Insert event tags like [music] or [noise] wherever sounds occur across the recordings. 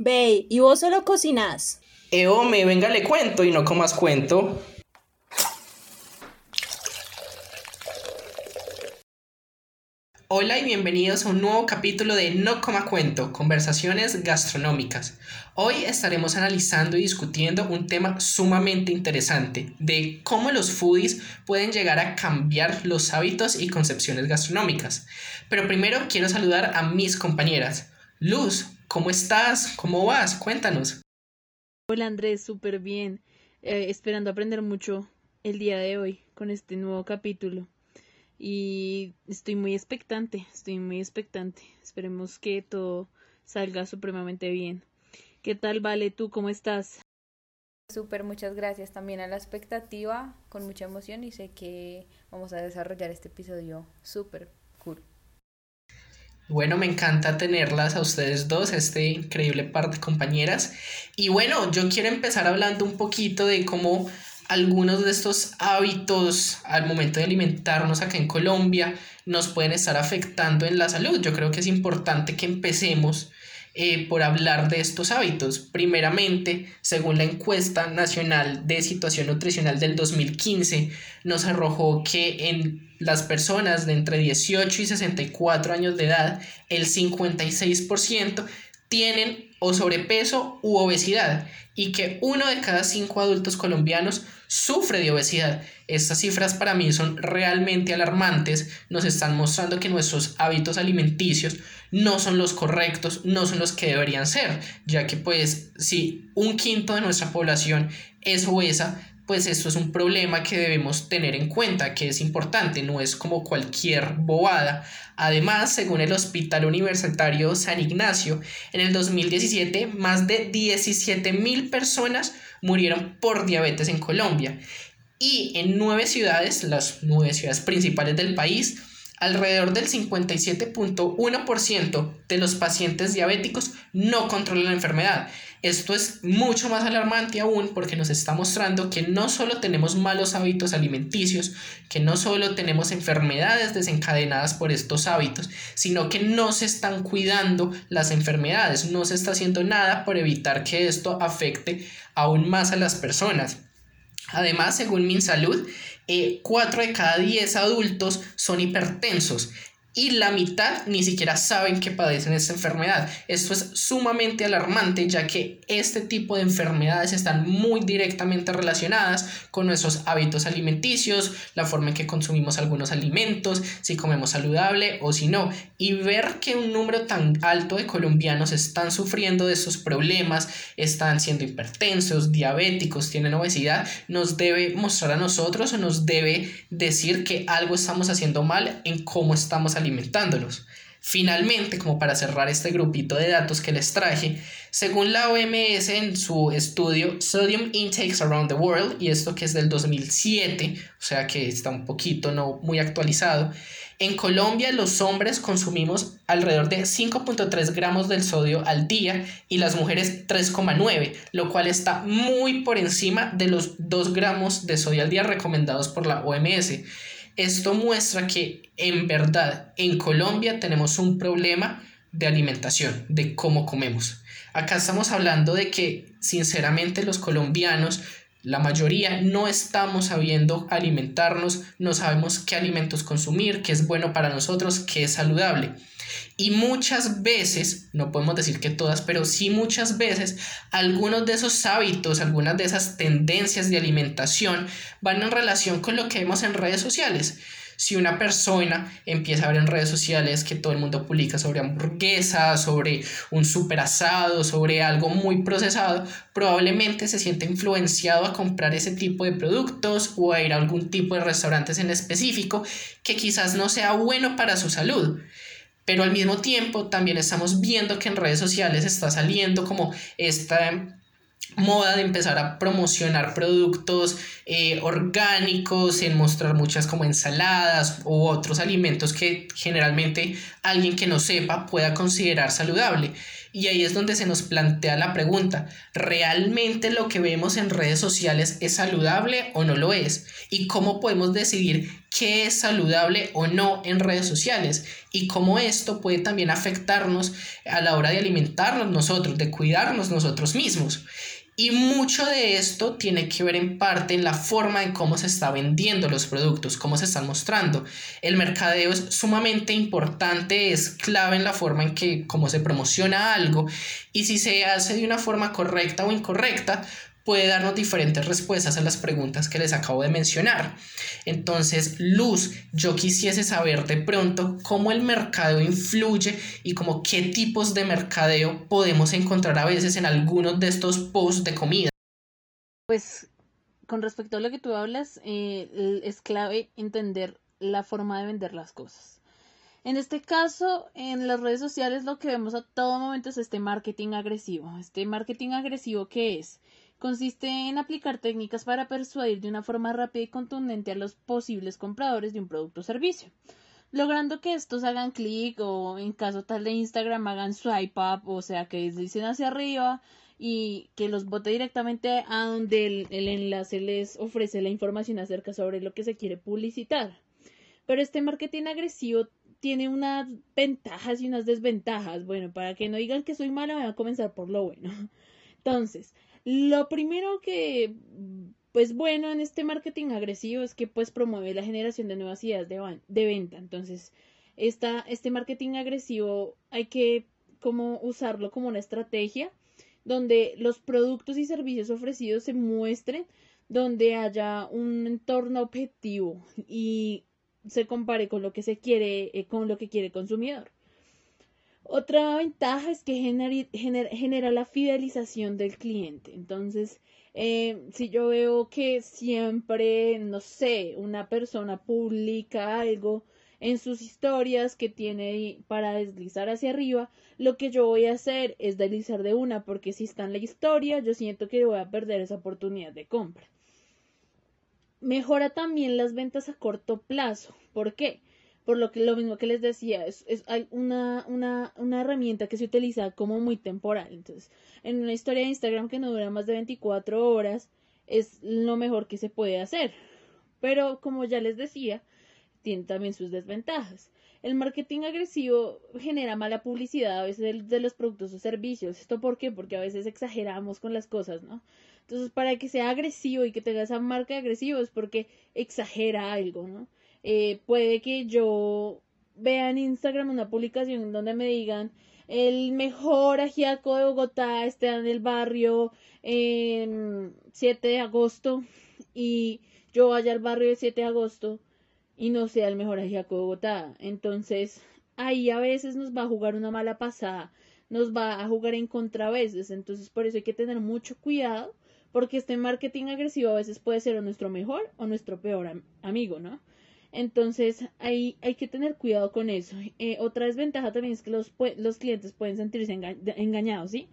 Ve, ¿y vos solo cocinás? Eh, me venga, le cuento y no comas cuento. Hola y bienvenidos a un nuevo capítulo de No Coma Cuento, conversaciones gastronómicas. Hoy estaremos analizando y discutiendo un tema sumamente interesante de cómo los foodies pueden llegar a cambiar los hábitos y concepciones gastronómicas. Pero primero quiero saludar a mis compañeras. Luz, ¿cómo estás? ¿Cómo vas? Cuéntanos. Hola Andrés, súper bien. Eh, esperando aprender mucho el día de hoy con este nuevo capítulo. Y estoy muy expectante, estoy muy expectante. Esperemos que todo salga supremamente bien. ¿Qué tal, Vale? ¿Tú cómo estás? Súper, muchas gracias también a la expectativa, con mucha emoción y sé que vamos a desarrollar este episodio súper cool. Bueno, me encanta tenerlas a ustedes dos, este increíble par de compañeras. Y bueno, yo quiero empezar hablando un poquito de cómo algunos de estos hábitos al momento de alimentarnos acá en Colombia nos pueden estar afectando en la salud. Yo creo que es importante que empecemos eh, por hablar de estos hábitos. Primeramente, según la encuesta nacional de situación nutricional del 2015, nos arrojó que en las personas de entre 18 y 64 años de edad, el 56% tienen o sobrepeso u obesidad y que uno de cada cinco adultos colombianos sufre de obesidad. Estas cifras para mí son realmente alarmantes, nos están mostrando que nuestros hábitos alimenticios no son los correctos, no son los que deberían ser, ya que pues si un quinto de nuestra población es obesa, pues esto es un problema que debemos tener en cuenta, que es importante, no es como cualquier bobada. Además, según el Hospital Universitario San Ignacio, en el 2017 más de 17 mil personas murieron por diabetes en Colombia. Y en nueve ciudades, las nueve ciudades principales del país, alrededor del 57.1% de los pacientes diabéticos no controlan la enfermedad. Esto es mucho más alarmante aún porque nos está mostrando que no solo tenemos malos hábitos alimenticios, que no solo tenemos enfermedades desencadenadas por estos hábitos, sino que no se están cuidando las enfermedades, no se está haciendo nada por evitar que esto afecte aún más a las personas. Además, según MinSalud, eh, 4 de cada 10 adultos son hipertensos y la mitad ni siquiera saben que padecen esta enfermedad. Esto es sumamente alarmante ya que este tipo de enfermedades están muy directamente relacionadas con nuestros hábitos alimenticios, la forma en que consumimos algunos alimentos, si comemos saludable o si no. Y ver que un número tan alto de colombianos están sufriendo de estos problemas, están siendo hipertensos, diabéticos, tienen obesidad, nos debe mostrar a nosotros o nos debe decir que algo estamos haciendo mal en cómo estamos alimentando alimentándolos. Finalmente, como para cerrar este grupito de datos que les traje, según la OMS en su estudio Sodium Intakes Around the World, y esto que es del 2007, o sea que está un poquito no muy actualizado, en Colombia los hombres consumimos alrededor de 5.3 gramos del sodio al día y las mujeres 3,9, lo cual está muy por encima de los 2 gramos de sodio al día recomendados por la OMS. Esto muestra que en verdad en Colombia tenemos un problema de alimentación, de cómo comemos. Acá estamos hablando de que sinceramente los colombianos, la mayoría no estamos sabiendo alimentarnos, no sabemos qué alimentos consumir, qué es bueno para nosotros, qué es saludable. Y muchas veces, no podemos decir que todas, pero sí muchas veces, algunos de esos hábitos, algunas de esas tendencias de alimentación van en relación con lo que vemos en redes sociales. Si una persona empieza a ver en redes sociales que todo el mundo publica sobre hamburguesas, sobre un super asado, sobre algo muy procesado, probablemente se siente influenciado a comprar ese tipo de productos o a ir a algún tipo de restaurantes en específico que quizás no sea bueno para su salud. Pero al mismo tiempo también estamos viendo que en redes sociales está saliendo como esta moda de empezar a promocionar productos eh, orgánicos, en mostrar muchas como ensaladas u otros alimentos que generalmente alguien que no sepa pueda considerar saludable. Y ahí es donde se nos plantea la pregunta, ¿realmente lo que vemos en redes sociales es saludable o no lo es? ¿Y cómo podemos decidir qué es saludable o no en redes sociales y cómo esto puede también afectarnos a la hora de alimentarnos nosotros, de cuidarnos nosotros mismos. Y mucho de esto tiene que ver en parte en la forma en cómo se está vendiendo los productos, cómo se están mostrando. El mercadeo es sumamente importante, es clave en la forma en que cómo se promociona algo y si se hace de una forma correcta o incorrecta, puede darnos diferentes respuestas a las preguntas que les acabo de mencionar. Entonces, Luz, yo quisiese saber de pronto cómo el mercadeo influye y como qué tipos de mercadeo podemos encontrar a veces en algunos de estos posts de comida. Pues con respecto a lo que tú hablas, eh, es clave entender la forma de vender las cosas. En este caso, en las redes sociales lo que vemos a todo momento es este marketing agresivo. Este marketing agresivo que es consiste en aplicar técnicas para persuadir de una forma rápida y contundente a los posibles compradores de un producto o servicio, logrando que estos hagan clic o en caso tal de Instagram hagan swipe up, o sea que deslicen hacia arriba y que los bote directamente a donde el, el enlace les ofrece la información acerca sobre lo que se quiere publicitar. Pero este marketing agresivo tiene unas ventajas y unas desventajas. Bueno, para que no digan que soy mala, voy a comenzar por lo bueno. [laughs] Entonces, lo primero que, pues bueno, en este marketing agresivo es que pues promueve la generación de nuevas ideas de, de venta. Entonces, esta, este marketing agresivo hay que usarlo como una estrategia donde los productos y servicios ofrecidos se muestren, donde haya un entorno objetivo y se compare con lo que se quiere, eh, con lo que quiere el consumidor. Otra ventaja es que genera, la fidelización del cliente. Entonces, eh, si yo veo que siempre, no sé, una persona publica algo en sus historias que tiene para deslizar hacia arriba, lo que yo voy a hacer es deslizar de una, porque si está en la historia, yo siento que voy a perder esa oportunidad de compra. Mejora también las ventas a corto plazo. ¿Por qué? Por lo que lo mismo que les decía, es, es hay una, una, una, herramienta que se utiliza como muy temporal. Entonces, en una historia de Instagram que no dura más de 24 horas, es lo mejor que se puede hacer. Pero como ya les decía, tiene también sus desventajas. El marketing agresivo genera mala publicidad a veces de, los productos o servicios. ¿Esto por qué? Porque a veces exageramos con las cosas, ¿no? Entonces, para que sea agresivo y que tenga esa marca agresiva es porque exagera algo, ¿no? Eh, puede que yo vea en Instagram una publicación donde me digan el mejor ajiaco de Bogotá está en el barrio en 7 de agosto y yo vaya al barrio de 7 de agosto y no sea el mejor ajiaco de Bogotá. Entonces, ahí a veces nos va a jugar una mala pasada, nos va a jugar en contra a veces. Entonces, por eso hay que tener mucho cuidado, porque este marketing agresivo a veces puede ser nuestro mejor o nuestro peor amigo, ¿no? Entonces, ahí hay que tener cuidado con eso. Eh, otra desventaja también es que los, los clientes pueden sentirse engañados, ¿sí?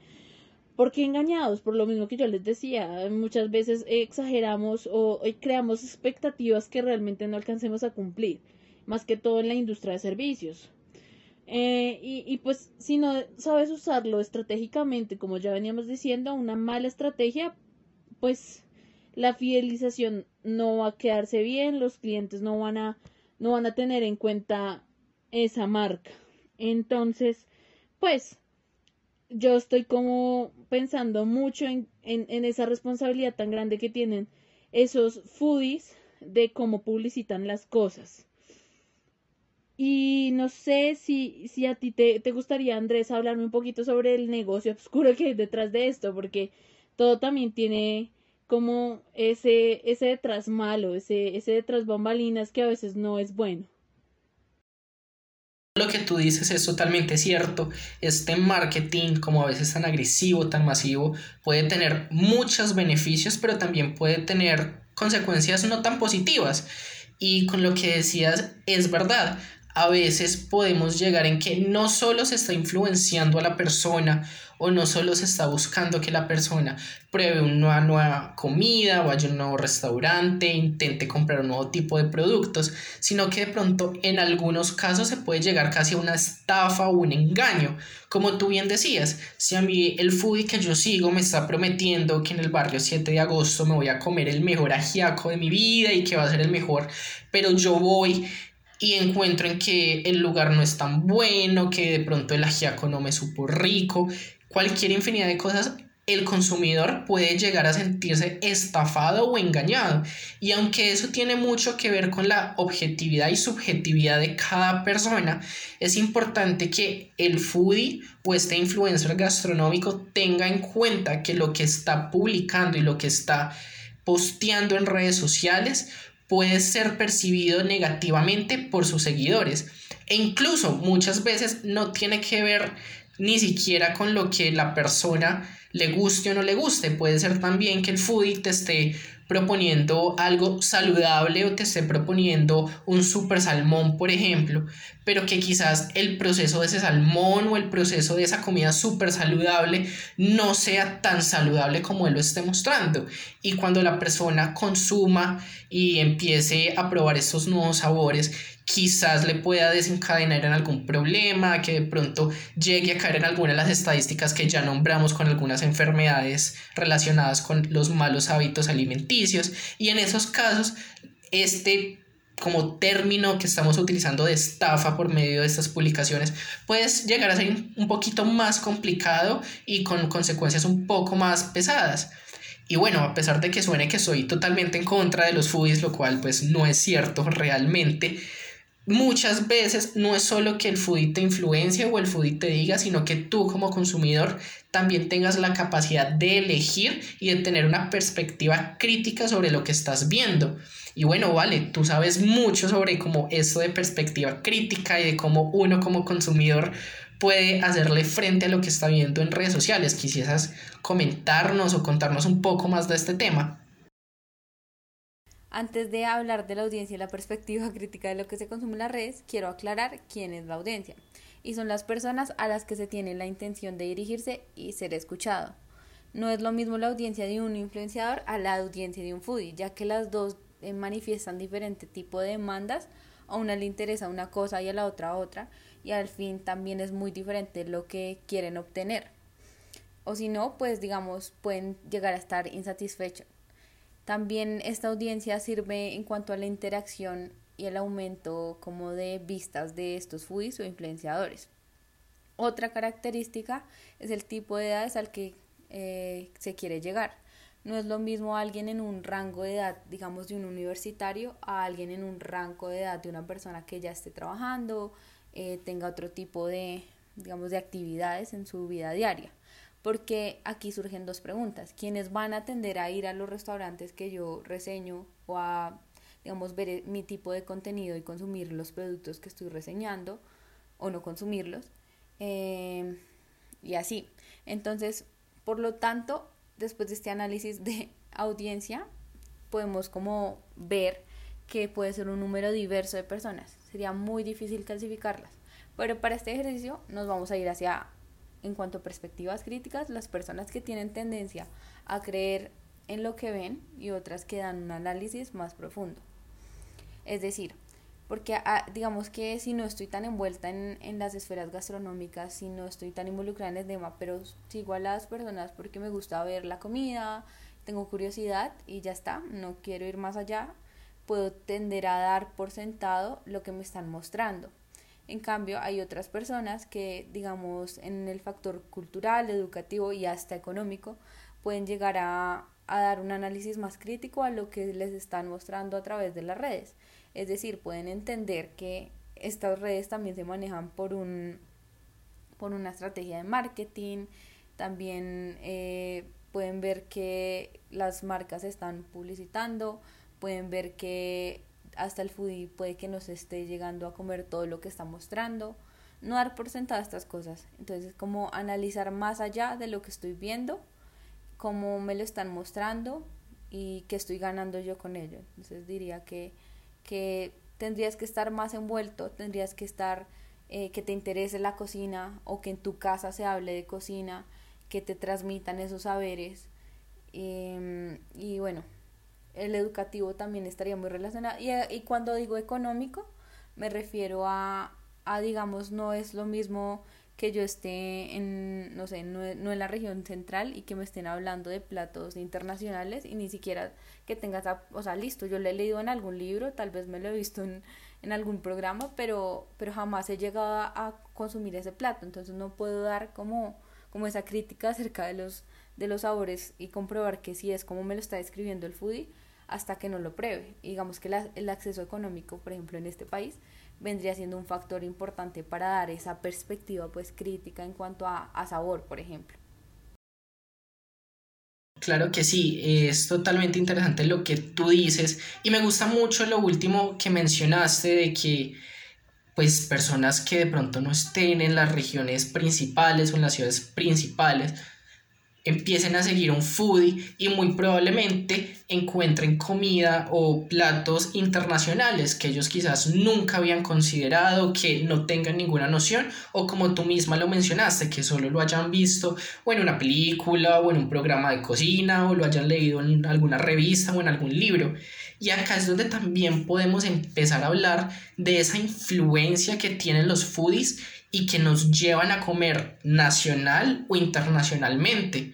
¿Por qué engañados? Por lo mismo que yo les decía, muchas veces exageramos o creamos expectativas que realmente no alcancemos a cumplir, más que todo en la industria de servicios. Eh, y, y, pues si no sabes usarlo estratégicamente, como ya veníamos diciendo, una mala estrategia, pues la fidelización no va a quedarse bien, los clientes no van a, no van a tener en cuenta esa marca. Entonces, pues, yo estoy como pensando mucho en, en, en esa responsabilidad tan grande que tienen esos foodies de cómo publicitan las cosas. Y no sé si, si a ti te, te gustaría, Andrés, hablarme un poquito sobre el negocio [laughs] oscuro que hay detrás de esto, porque todo también tiene como ese, ese detrás malo, ese, ese detrás bombalinas que a veces no es bueno. Lo que tú dices es totalmente cierto. Este marketing, como a veces tan agresivo, tan masivo, puede tener muchos beneficios, pero también puede tener consecuencias no tan positivas. Y con lo que decías, es verdad. A veces podemos llegar en que no solo se está influenciando a la persona o no solo se está buscando que la persona pruebe una nueva comida, vaya a un nuevo restaurante, intente comprar un nuevo tipo de productos, sino que de pronto en algunos casos se puede llegar casi a una estafa o un engaño. Como tú bien decías, si a mí el foodie que yo sigo me está prometiendo que en el barrio 7 de agosto me voy a comer el mejor ajiaco de mi vida y que va a ser el mejor, pero yo voy y encuentro en que el lugar no es tan bueno, que de pronto el ajiaco no me supo rico, cualquier infinidad de cosas, el consumidor puede llegar a sentirse estafado o engañado. Y aunque eso tiene mucho que ver con la objetividad y subjetividad de cada persona, es importante que el foodie o este influencer gastronómico tenga en cuenta que lo que está publicando y lo que está posteando en redes sociales puede ser percibido negativamente por sus seguidores. E incluso muchas veces no tiene que ver ni siquiera con lo que la persona le guste o no le guste. Puede ser también que el foodie te esté proponiendo algo saludable o te esté proponiendo un super salmón, por ejemplo, pero que quizás el proceso de ese salmón o el proceso de esa comida súper saludable no sea tan saludable como él lo esté mostrando. Y cuando la persona consuma y empiece a probar estos nuevos sabores, quizás le pueda desencadenar en algún problema, que de pronto llegue a caer en alguna de las estadísticas que ya nombramos con algunas enfermedades relacionadas con los malos hábitos alimenticios. Y en esos casos, este como término que estamos utilizando de estafa por medio de estas publicaciones, puede llegar a ser un poquito más complicado y con consecuencias un poco más pesadas. Y bueno, a pesar de que suene que soy totalmente en contra de los foodies, lo cual pues no es cierto realmente, muchas veces no es solo que el foodie te influencia o el foodie te diga, sino que tú como consumidor también tengas la capacidad de elegir y de tener una perspectiva crítica sobre lo que estás viendo. Y bueno, vale, tú sabes mucho sobre cómo eso de perspectiva crítica y de cómo uno como consumidor puede hacerle frente a lo que está viendo en redes sociales. Quisieras comentarnos o contarnos un poco más de este tema. Antes de hablar de la audiencia y la perspectiva [laughs] crítica de lo que se consume en las redes, quiero aclarar quién es la audiencia. Y son las personas a las que se tiene la intención de dirigirse y ser escuchado. No es lo mismo la audiencia de un influenciador a la audiencia de un foodie, ya que las dos eh, manifiestan diferente tipo de demandas. A una le interesa una cosa y a la otra otra. Y al fin también es muy diferente lo que quieren obtener. O si no, pues digamos, pueden llegar a estar insatisfechos también esta audiencia sirve en cuanto a la interacción y el aumento como de vistas de estos foodies o influenciadores. Otra característica es el tipo de edades al que eh, se quiere llegar. No es lo mismo alguien en un rango de edad, digamos, de un universitario, a alguien en un rango de edad de una persona que ya esté trabajando, eh, tenga otro tipo de, digamos, de actividades en su vida diaria porque aquí surgen dos preguntas. ¿Quiénes van a tender a ir a los restaurantes que yo reseño o a, digamos, ver mi tipo de contenido y consumir los productos que estoy reseñando o no consumirlos? Em, y así. Entonces, por lo tanto, después de este análisis de [laughs] audiencia, podemos como ver que puede ser un número diverso de personas. Sería muy difícil clasificarlas. Pero para este ejercicio nos vamos a ir hacia en cuanto a perspectivas críticas, las personas que tienen tendencia a creer en lo que ven y otras que dan un análisis más profundo. Es decir, porque ah, digamos que si no estoy tan envuelta en, en, las esferas gastronómicas, si no estoy tan involucrada en el tema, pero sigo a las personas porque me gusta ver la comida, tengo curiosidad y ya está, no quiero ir más allá, puedo tender a dar por sentado lo que me están mostrando. En cambio, hay otras personas que, digamos, en el factor cultural, educativo y hasta económico, pueden llegar a, dar un análisis más crítico a lo que les están mostrando a través de las redes. Es decir, pueden entender que estas redes también se manejan por, un, por una estrategia de marketing, también eh, pueden ver que las marcas están publicitando, pueden ver que hasta el foodie puede que nos esté llegando a comer todo lo que está mostrando. No dar por sentado estas cosas. Entonces, como analizar más allá de lo que estoy viendo, cómo me lo están mostrando y qué estoy ganando yo con ello. Entonces, diría que, que tendrías que estar más envuelto, tendrías que estar, eh, que te interese la cocina o que en tu casa se hable de cocina que te transmitan esos saberes. Em, y bueno, el educativo también estaría muy relacionado. Y, y, cuando digo económico, me refiero a, a, digamos, no es lo mismo que yo esté en, no sé, no, no, en la región central y que me estén hablando de platos internacionales y ni siquiera que tengas, o sea, listo, yo lo he leído en algún libro, tal vez me lo he visto en, algún programa, pero, pero jamás he llegado a, consumir ese plato, entonces no puedo dar como, como esa crítica acerca de los, de los sabores y comprobar que sí es como me lo está describiendo el foodie hasta que no lo pruebe. digamos que el acceso económico, por ejemplo, en este país, vendría siendo un factor importante para dar esa perspectiva pues crítica en cuanto a, a sabor, por ejemplo. Claro que sí, es totalmente interesante lo que tú dices y me gusta mucho lo último que mencionaste de que pues personas que de pronto no estén en las regiones principales o en las ciudades principales empiecen a seguir un foodie y muy probablemente encuentren comida o platos internacionales que ellos quizás nunca habían considerado, que no tengan ninguna noción o como tú misma lo mencionaste, que solo lo hayan visto o en una película o en un programa de cocina o lo hayan leído en alguna revista o en algún libro. Y acá es donde también podemos empezar a hablar de esa influencia que tienen los foodies y que nos llevan a comer nacional o internacionalmente.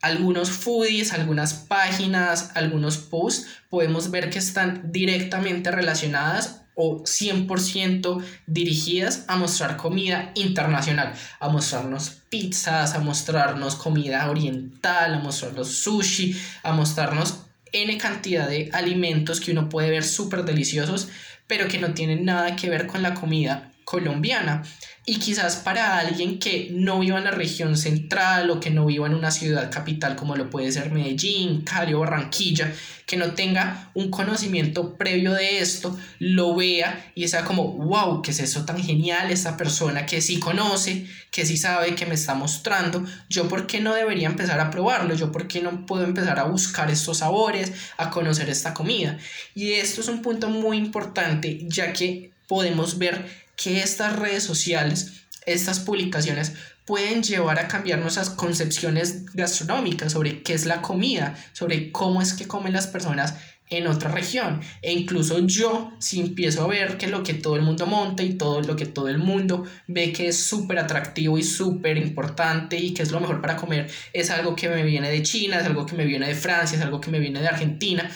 Algunos foodies, algunas páginas, algunos posts, podemos ver que están directamente relacionadas o 100% dirigidas a mostrar comida internacional, a mostrarnos pizzas, a mostrarnos comida oriental, a mostrarnos sushi, a mostrarnos N cantidad de alimentos que uno puede ver súper deliciosos, pero que no tienen nada que ver con la comida colombiana. Y quizás para alguien que no viva en la región central o que no viva en una ciudad capital como lo puede ser Medellín, Cali o Barranquilla, que no tenga un conocimiento previo de esto, lo vea y sea como, wow, ¿qué es eso tan genial? Esta persona que sí conoce, que sí sabe, que me está mostrando, yo por qué no debería empezar a probarlo, yo por qué no puedo empezar a buscar estos sabores, a conocer esta comida. Y esto es un punto muy importante, ya que podemos ver que estas redes sociales, estas publicaciones pueden llevar a cambiar nuestras concepciones gastronómicas sobre qué es la comida, sobre cómo es que comen las personas en otra región. E incluso yo, si empiezo a ver que lo que todo el mundo monta y todo lo que todo el mundo ve que es súper atractivo y súper importante y que es lo mejor para comer, es algo que me viene de China, es algo que me viene de Francia, es algo que me viene de Argentina,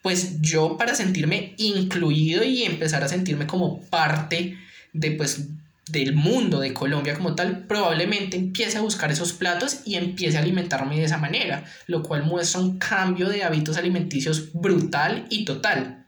pues yo para sentirme incluido y empezar a sentirme como parte de pues del mundo de Colombia como tal, probablemente empiece a buscar esos platos y empiece a alimentarme de esa manera, lo cual muestra un cambio de hábitos alimenticios brutal y total.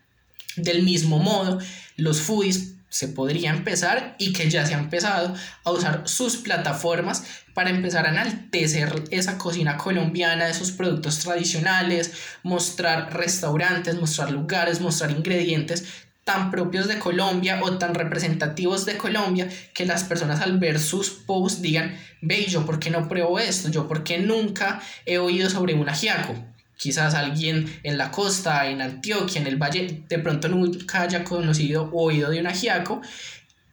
Del mismo modo, los foodies se podría empezar y que ya se ha empezado a usar sus plataformas para empezar a enaltecer esa cocina colombiana, esos productos tradicionales, mostrar restaurantes, mostrar lugares, mostrar ingredientes tan propios de Colombia o tan representativos de Colombia que las personas al ver sus posts digan, ve, yo por qué no pruebo esto, yo por qué nunca he oído sobre un ajiaco. Quizás alguien en la costa, en Antioquia, en el valle, de pronto nunca haya conocido o oído de un ajiaco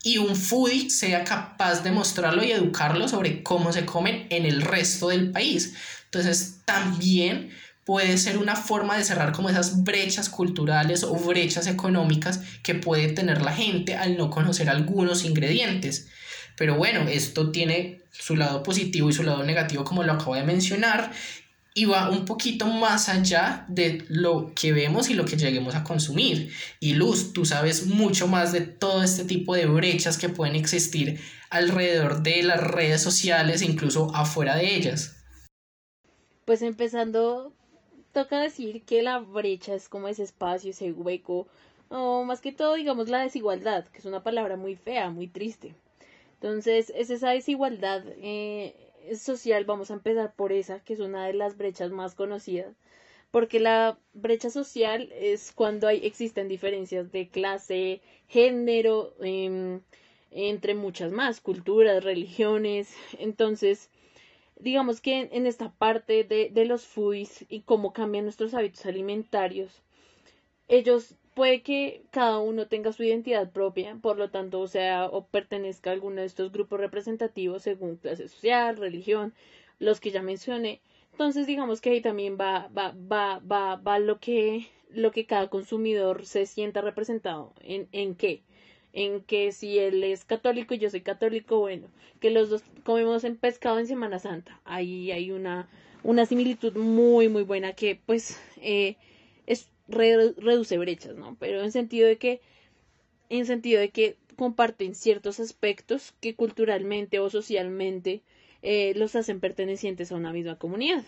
y un foodie sea capaz de mostrarlo y educarlo sobre cómo se comen en el resto del país. Entonces, también puede ser una forma de cerrar como esas brechas culturales o brechas económicas que puede tener la gente al no conocer algunos ingredientes. Pero bueno, esto tiene su lado positivo y su lado negativo como lo acabo de mencionar y va un poquito más allá de lo que vemos y lo que lleguemos a consumir. Y Luz, tú sabes mucho más de todo este tipo de brechas que pueden existir alrededor de las redes sociales e incluso afuera de ellas. Pues empezando toca decir que la brecha es como ese espacio, ese hueco, o más que todo, digamos, la desigualdad, que es una palabra muy fea, muy triste. Entonces, es esa desigualdad eh, social, vamos a empezar por esa, que es una de las brechas más conocidas, porque la brecha social es cuando hay, existen diferencias de clase, género, em, entre muchas más, culturas, religiones. Entonces, digamos que en, esta parte de, de, los foodies y cómo cambian nuestros hábitos alimentarios, ellos puede que cada uno tenga su identidad propia, por lo tanto, o sea, o pertenezca a alguno de estos grupos representativos según clase social, religión, los que ya mencioné. Entonces, digamos que ahí también va, va, va, va, va lo que, lo que cada consumidor se sienta representado. ¿En, en qué? En que si él es católico y yo soy católico, bueno, que los dos comemos en pescado en Semana Santa. Ahí hay una, una similitud muy, muy buena que, pues, eh, es, reduce brechas, ¿no? Pero en sentido de que, en sentido de que comparten ciertos aspectos que culturalmente o socialmente eh, los hacen pertenecientes a una misma comunidad.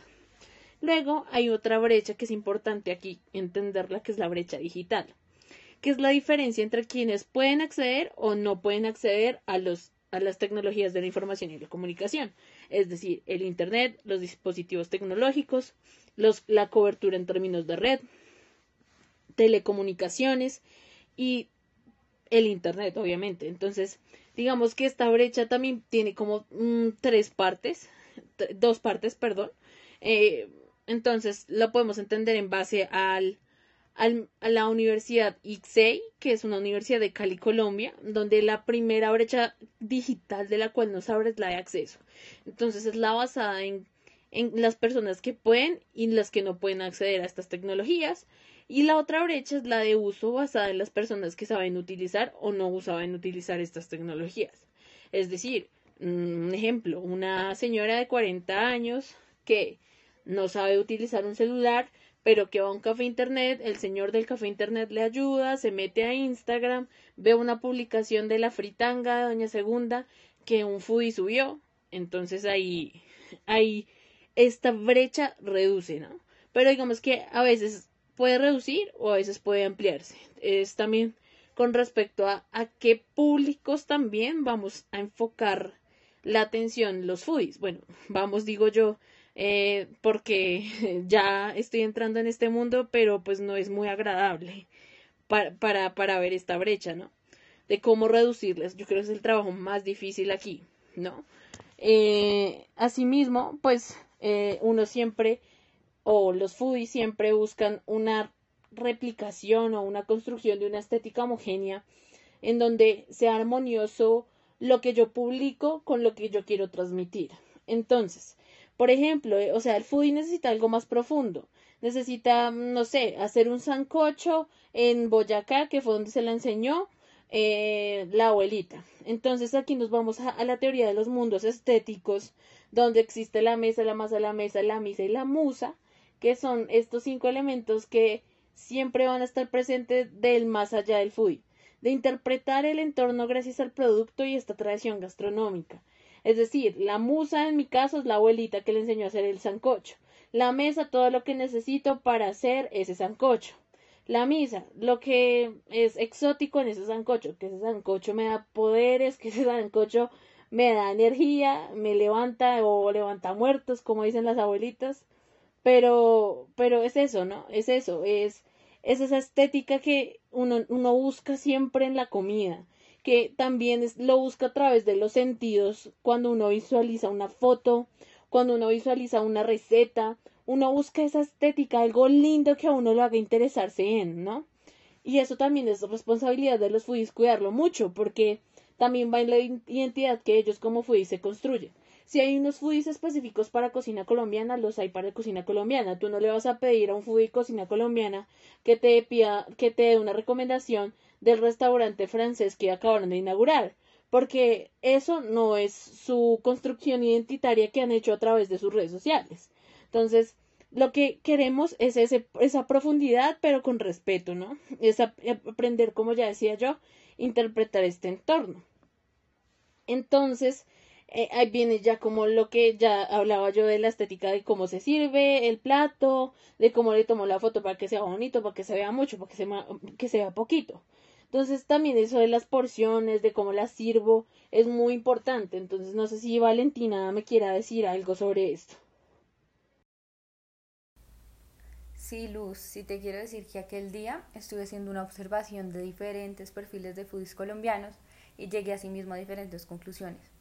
Luego hay otra brecha que es importante aquí entenderla, que es la brecha digital, que es la diferencia entre quienes pueden acceder o no pueden acceder a, los, a las tecnologías de la información y la comunicación, es decir, el Internet, los dispositivos tecnológicos, los, la cobertura en términos de red, telecomunicaciones y el Internet, obviamente. Entonces, digamos que esta brecha también tiene como mm, tres partes, dos partes, perdón. Eh, entonces, lo podemos entender en base al, al, a la Universidad ICSEI, que es una universidad de Cali, Colombia, donde la primera brecha digital de la cual nos abre es la de acceso. Entonces, es la basada en, en las personas que pueden y las que no pueden acceder a estas tecnologías. Y la otra brecha es la de uso basada en las personas que saben utilizar o no saben utilizar estas tecnologías. Es decir, un ejemplo, una señora de 40 años que no sabe utilizar un celular, pero que va a un café internet, el señor del café internet le ayuda, se mete a Instagram, ve una publicación de la fritanga de Doña Segunda que un foodie subió, entonces ahí, ahí esta brecha reduce, ¿no? Pero digamos que a veces puede reducir o a veces puede ampliarse. Es también con respecto a, a qué públicos también vamos a enfocar la atención los foodies. Bueno, vamos, digo yo, eh, porque [laughs] ya estoy entrando en este mundo, pero pues no es muy agradable para, para, para ver esta brecha, ¿no? De cómo reducirlas. Yo creo que es el trabajo más difícil aquí, ¿no? Eh, asimismo, pues eh, uno siempre o los foodies siempre buscan una replicación o una construcción de una estética homogénea en donde sea armonioso lo que yo publico con lo que yo quiero transmitir. Entonces, por ejemplo, eh, o sea, el foodie necesita algo más profundo. Necesita, no sé, hacer un sancocho en Boyacá, que fue donde se la enseñó eh, la abuelita. Entonces aquí nos vamos a, a, la teoría de los mundos estéticos, donde existe la mesa, la masa, la mesa, la misa y la musa, que son estos cinco elementos que siempre van a estar presentes del más allá del foodie, de interpretar el entorno gracias al producto y esta tradición gastronómica. Es decir, la musa en mi caso es la abuelita que le enseñó a hacer el sancocho. La mesa, todo lo que necesito para hacer ese sancocho. La misa, lo que es exótico en ese sancocho, que ese sancocho me da poderes, que ese sancocho me da energía, me levanta o levanta muertos, como dicen las abuelitas. Pero, pero es eso, ¿no? Es eso, es, es esa estética que uno, uno busca siempre en la comida, que también es, lo busca a través de los sentidos, cuando uno visualiza una foto, cuando uno visualiza una receta, uno busca esa estética, algo lindo que a uno lo haga interesarse en, ¿no? Y eso también es responsabilidad de los foodies cuidarlo mucho, porque también va en la identidad que ellos como foodies se construyen. Si hay unos foodies específicos para cocina colombiana, los hay para cocina colombiana. Tú no le vas a pedir a un foodie cocina colombiana que te pida, que te dé una recomendación del restaurante francés que acabaron de inaugurar, porque eso no es su construcción identitaria que han hecho a través de sus redes sociales. Entonces, lo que queremos es ese, esa profundidad, pero con respeto, ¿no? Es aprender, como ya decía yo, interpretar este entorno. Entonces, eh, ahí viene ya como lo que ya hablaba yo de la estética de cómo se sirve el plato, de cómo le tomo la foto para que sea bonito, para que se vea mucho, para que se, que se vea poquito. Entonces también eso de las porciones, de cómo las sirvo, es muy importante. Entonces no sé si Valentina me quiera decir algo sobre esto. Sí, Luz, sí te quiero decir que aquel día estuve haciendo una observación de diferentes perfiles de foodies colombianos y llegué asimismo a diferentes conclusiones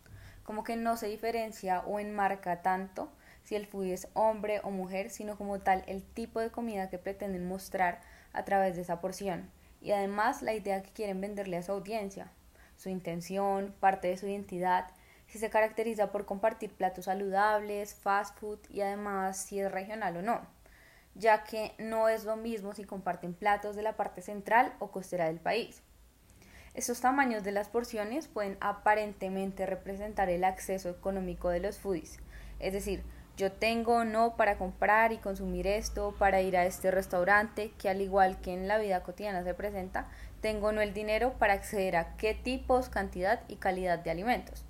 como que no se diferencia o enmarca tanto si el foodie es hombre o mujer, sino como tal el tipo de comida que pretenden mostrar a través de esa porción y además la idea que quieren venderle a su audiencia, su intención, parte de su identidad, si se caracteriza por compartir platos saludables, fast food y además si es regional o no, ya que no es lo mismo si comparten platos de la parte central o costera del país. Estos tamaños de las porciones pueden aparentemente representar el acceso económico de los foodies, es decir, yo tengo no para comprar y consumir esto, para ir a este restaurante, que al igual que en la vida cotidiana se presenta, tengo no el dinero para acceder a qué tipos, cantidad y calidad de alimentos.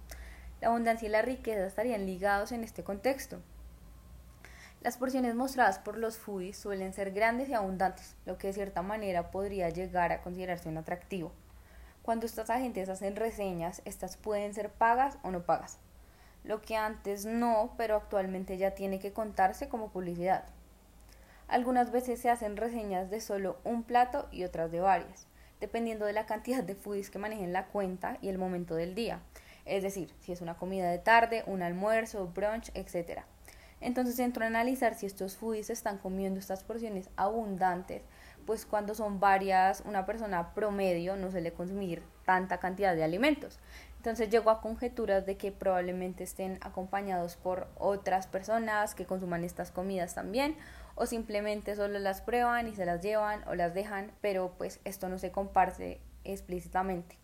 La abundancia y la riqueza estarían ligados en este contexto. Las porciones mostradas por los foodies suelen ser grandes y abundantes, lo que de cierta manera podría llegar a considerarse un atractivo. Cuando estas agentes hacen reseñas, estas pueden ser pagas o no pagas lo que antes no, pero actualmente ya tiene que contarse como publicidad. Algunas veces se hacen reseñas de solo un plato y otras de varias, dependiendo de la cantidad de foodies que manejen la cuenta y el momento del día, es decir, si es una comida de tarde, un almuerzo, brunch, etc. Entonces entro a analizar si estos foodies están comiendo estas porciones abundantes, pues cuando son varias, una persona promedio no suele consumir tanta cantidad de alimentos. Entonces llego a conjeturas de que probablemente estén acompañados por otras personas que consuman estas comidas también o simplemente solo las prueban y se las llevan o las dejan, pero pues esto no se comparte explícitamente.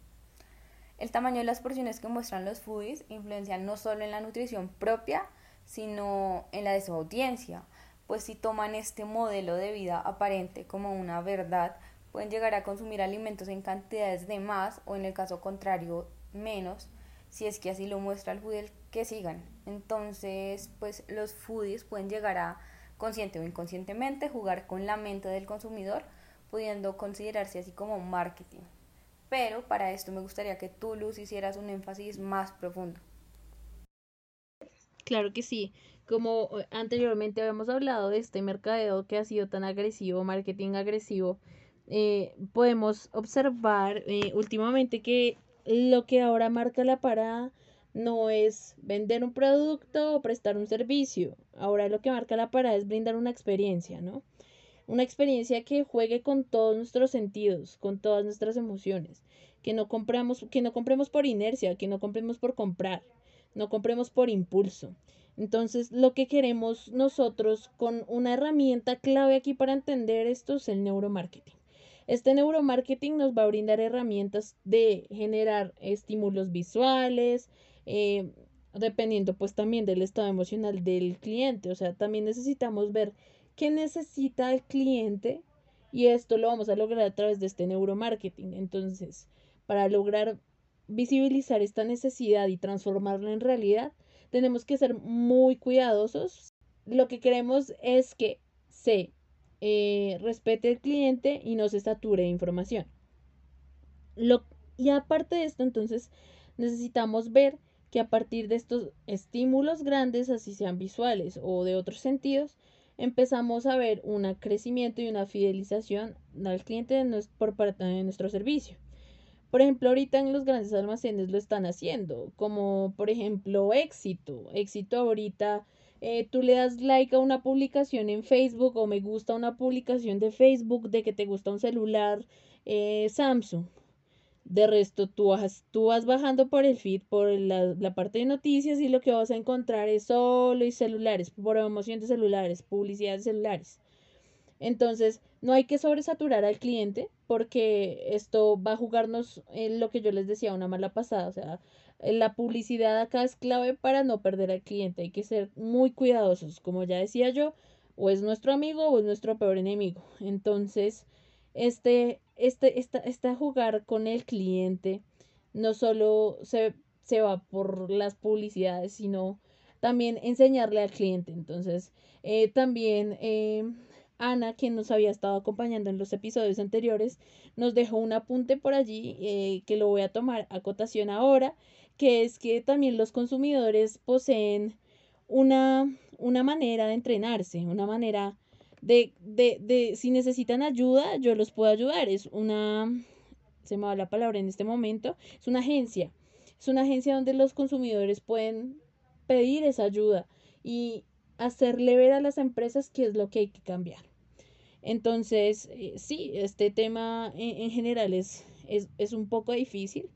El tamaño de las porciones que muestran los foodies influencian no solo en la nutrición propia, sino en la de su audiencia, pues si toman este modelo de vida aparente como una verdad, pueden llegar a consumir alimentos en cantidades de más o en el caso contrario menos si es que así lo muestra el foodie que sigan. Entonces, pues los foodies pueden llegar a consciente o inconscientemente jugar con la mente del consumidor, pudiendo considerarse así como marketing. Pero para esto me gustaría que tú, Luz, hicieras un énfasis más profundo. Claro que sí. Como eh, anteriormente habíamos hablado de este mercadeo que ha sido tan agresivo, marketing agresivo, eh, podemos observar eh, últimamente que lo que ahora marca la parada no es vender un producto o prestar un servicio. Ahora lo que marca la parada es brindar una experiencia, ¿no? Una experiencia que juegue con todos nuestros sentidos, con todas nuestras emociones, que no compramos, que no compremos por inercia, que no compremos por comprar, no compremos por impulso. Entonces, lo que queremos nosotros con una herramienta clave aquí para entender esto es el neuromarketing. Este neuromarketing nos va a brindar herramientas de generar estímulos visuales, eh, dependiendo pues también del estado emocional del cliente. O sea, también necesitamos ver qué necesita el cliente y esto lo vamos a lograr a través de este neuromarketing. Entonces, para lograr visibilizar esta necesidad y transformarla en realidad, tenemos que ser muy cuidadosos. Lo que queremos es que se eh, respete el cliente y no se sature de información. Y aparte de esto, entonces, necesitamos ver que a partir de estos estímulos grandes, así sean visuales o de otros sentidos, empezamos a ver un crecimiento y una fidelización al cliente por parte de nuestro servicio. Por ejemplo, ahorita en los grandes almacenes lo están haciendo, como por ejemplo éxito. Éxito ahorita eh, tú le das like a una publicación en Facebook o me gusta una publicación de Facebook de que te gusta un celular eh, Samsung. De resto, tú vas, tú vas bajando por el feed, por la, la, parte de noticias y lo que vas a encontrar es solo y celulares, promoción de celulares, publicidad de celulares. Entonces, no hay que sobresaturar al cliente porque esto va a jugarnos en lo que yo les decía, una mala pasada. O sea, la publicidad acá es clave para no perder al cliente. Hay que ser muy cuidadosos. Como ya decía yo, o es nuestro amigo o es nuestro peor enemigo. Entonces, este, este, esta, esta jugar con el cliente no solo se, se va por las publicidades, sino también enseñarle al cliente. Entonces, eh, también eh, Ana, quien nos había estado acompañando en los episodios anteriores, nos dejó un apunte por allí eh, que lo voy a tomar a cotación ahora, que es que también los consumidores poseen una, una manera de entrenarse, una manera de, de, de, si necesitan ayuda, yo los puedo ayudar. Es una, se me va la palabra en este momento, es una agencia. Es una agencia donde los consumidores pueden pedir esa ayuda y hacerle ver a las empresas qué es lo que hay que cambiar. Entonces, eh, sí, este tema en, general es, es, un poco difícil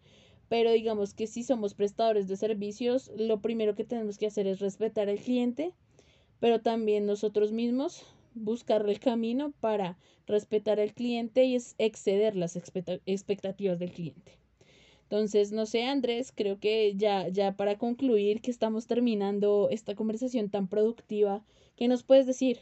pero digamos que si somos prestadores de servicios, lo primero que tenemos que hacer es respetar al cliente, pero también nosotros mismos buscar el camino para respetar al cliente y exceder las expectativas del cliente. Entonces, no sé, Andrés, creo que ya, ya para concluir que estamos terminando esta conversación tan productiva, ¿qué nos puedes decir?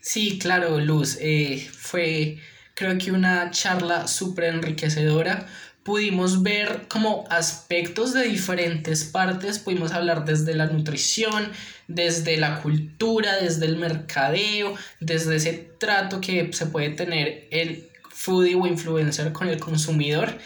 Sí, claro, Luz. Eh, fue, creo que una charla súper enriquecedora. Pudimos ver como aspectos de diferentes partes, pudimos hablar desde la nutrición, desde la cultura, desde el mercadeo, desde ese trato que se puede tener el foodie o influencer con el consumidor.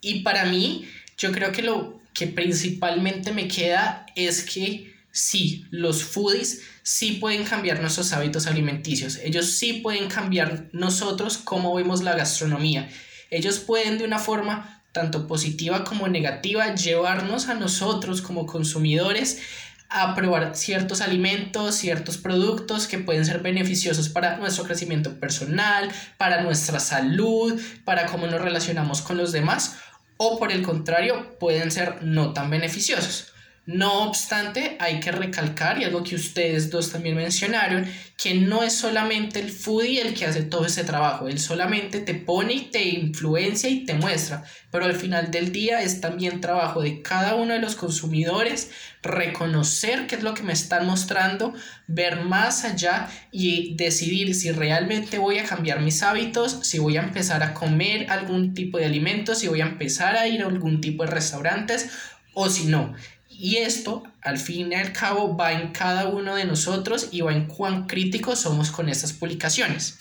Y para mí, yo creo que lo que principalmente me queda es que sí, los foodies sí pueden cambiar nuestros hábitos alimenticios. Ellos sí pueden cambiar nosotros cómo vemos la gastronomía. Ellos pueden de una forma tanto positiva como negativa llevarnos a nosotros como consumidores a probar ciertos alimentos, ciertos productos que pueden ser beneficiosos para nuestro crecimiento personal, para nuestra salud, para cómo nos relacionamos con los demás o por el contrario pueden ser no tan beneficiosos. No obstante, hay que recalcar, y algo que ustedes dos también mencionaron, que no es solamente el foodie el que hace todo ese trabajo, él solamente te pone y te influencia y te muestra, pero al final del día es también trabajo de cada uno de los consumidores reconocer qué es lo que me están mostrando, ver más allá y decidir si realmente voy a cambiar mis hábitos, si voy a empezar a comer algún tipo de alimentos, si voy a empezar a ir a algún tipo de restaurantes o si no. Y esto, al fin y al cabo, va en cada uno de nosotros y va en cuán críticos somos con estas publicaciones.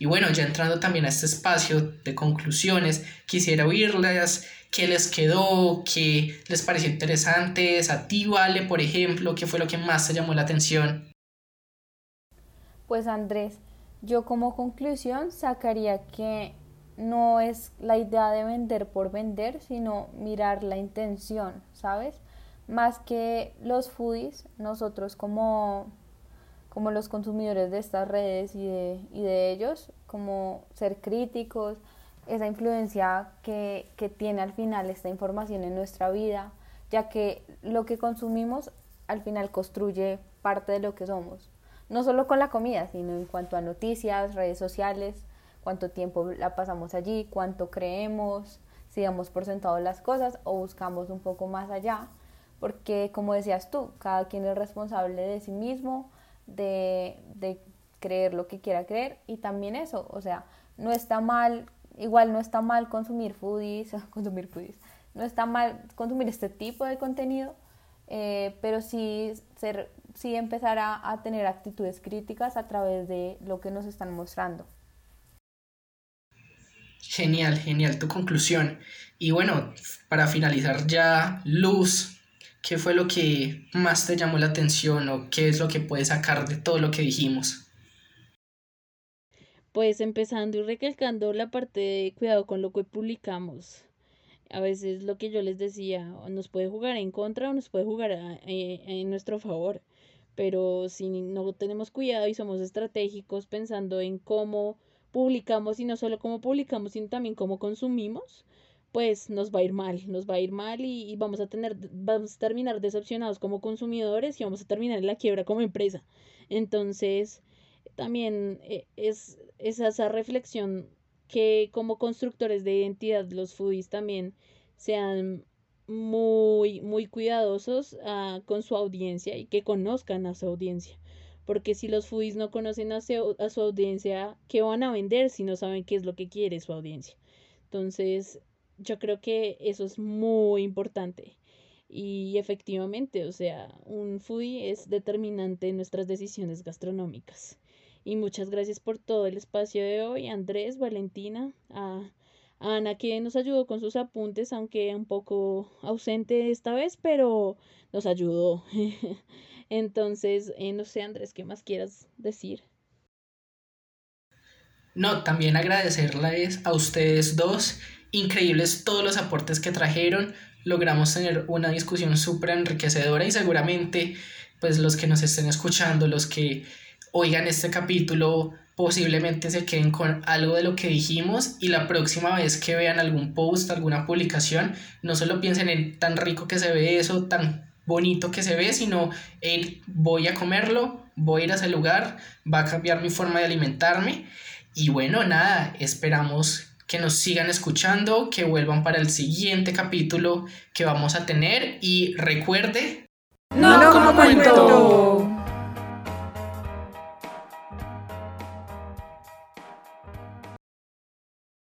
Y bueno, ya entrando también a este espacio de conclusiones, quisiera oírles qué les quedó, qué les pareció interesante, a ti, Vale, por ejemplo, qué fue lo que más te llamó la atención. Pues Andrés, yo como conclusión sacaría que no es la idea de vender por vender, sino mirar la intención, ¿sabes? Más que los foodies, nosotros como, como los consumidores de estas redes y de, y de ellos, como ser críticos, esa influencia que, que tiene al final esta información en nuestra vida, ya que lo que consumimos al final construye parte de lo que somos, no solo con la comida, sino en cuanto a noticias, redes sociales, cuánto tiempo la pasamos allí, cuánto creemos, si damos por sentado las cosas o buscamos un poco más allá porque como decías tú, cada quien es responsable de sí mismo, de, creer lo que quiera creer y también eso, o sea, no está mal, igual no está mal consumir foodies, [laughs] consumir foodies, no está mal consumir este tipo de contenido, eh, pero sí, ser, sí empezar a, a tener actitudes críticas a través de lo que nos están mostrando. Genial, genial tu conclusión. Y bueno, para finalizar ya, Luz, ¿Qué fue lo que más te llamó la atención o qué es lo que puedes sacar de todo lo que dijimos? Pues empezando y recalcando la parte de cuidado con lo que publicamos. A veces lo que yo les decía, nos puede jugar en contra o nos puede jugar eh, en nuestro favor. Pero si no tenemos cuidado y somos estratégicos pensando en cómo publicamos y no solo cómo publicamos, sino también cómo consumimos, pues nos va a ir mal, nos va a ir mal y, vamos a tener, vamos a terminar decepcionados como consumidores y vamos a terminar en la quiebra como empresa. Entonces, también eh, es, esa reflexión que como constructores de identidad los foodies también sean muy, muy cuidadosos ah, con su audiencia y que conozcan a su audiencia. Porque si los foodies no conocen a a su audiencia, ¿qué van a vender si no saben qué es lo que quiere su audiencia? Entonces, yo creo que eso es muy importante. Y efectivamente, o sea, un foodie es determinante en nuestras decisiones gastronómicas. Y muchas gracias por todo el espacio de hoy, Andrés, Valentina, a, Ana que nos ayudó con sus apuntes, aunque un poco ausente esta vez, pero nos ayudó. [laughs] Entonces, eh, no sé, Andrés, ¿qué más quieras decir? No, también agradecerles a ustedes dos increíbles todos los aportes que trajeron. Logramos tener una discusión súper enriquecedora y seguramente pues los que nos estén escuchando, los que oigan este capítulo, posiblemente se queden con algo de lo que dijimos y la próxima vez que vean algún post, alguna publicación, no solo piensen en tan rico que se ve eso, tan bonito que se ve, sino en voy a comerlo, voy a ir a ese lugar, va a cambiar mi forma de alimentarme. Y bueno, nada, esperamos que nos sigan escuchando, que vuelvan para el siguiente capítulo que vamos a tener y recuerde... No, como cuento.